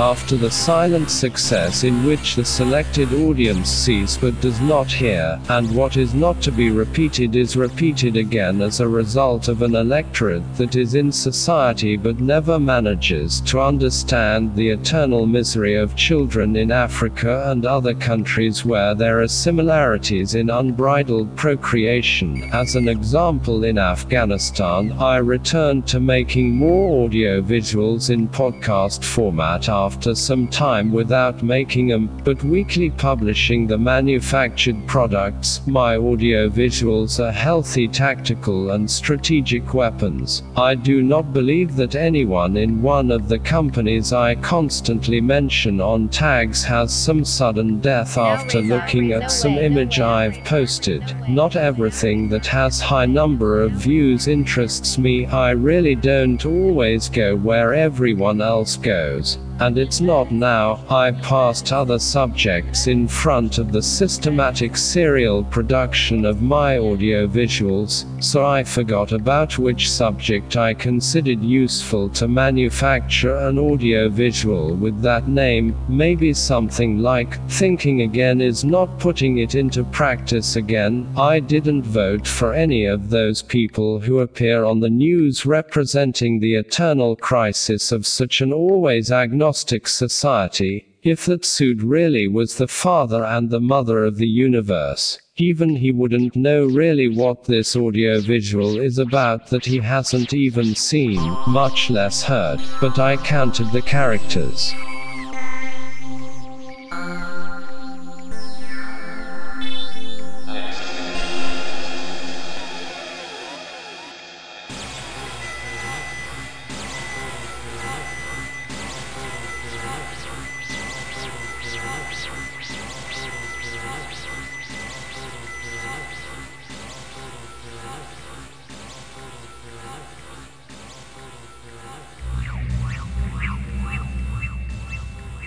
After the silent success in which the selected audience sees but does not hear, and what is not to be repeated is repeated again as a result of an electorate that is in society but never manages to understand the eternal misery of children in Africa and other countries where there are similarities in unbridled procreation. As an example, in Afghanistan, I returned to making more audio visuals in podcast format after some time without making them, but weekly publishing the manufactured products. My audio visuals are healthy tactical and strategic weapons. I do not believe that anyone in one of the companies I constantly mention on tags has some sudden death after looking at some image I've posted. Not everything that has high number of views interests me. I really don't always go where everyone else goes. And it's not now, I passed other subjects in front of the systematic serial production of my audio visuals, so I forgot about which subject I considered useful to manufacture an audio visual with that name, maybe something like, thinking again is not putting it into practice again. I didn't vote for any of those people who appear on the news representing the eternal crisis of such an always agnostic society, if that suit really was the father and the mother of the universe, even he wouldn't know really what this audiovisual is about that he hasn't even seen, much less heard, but I counted the characters.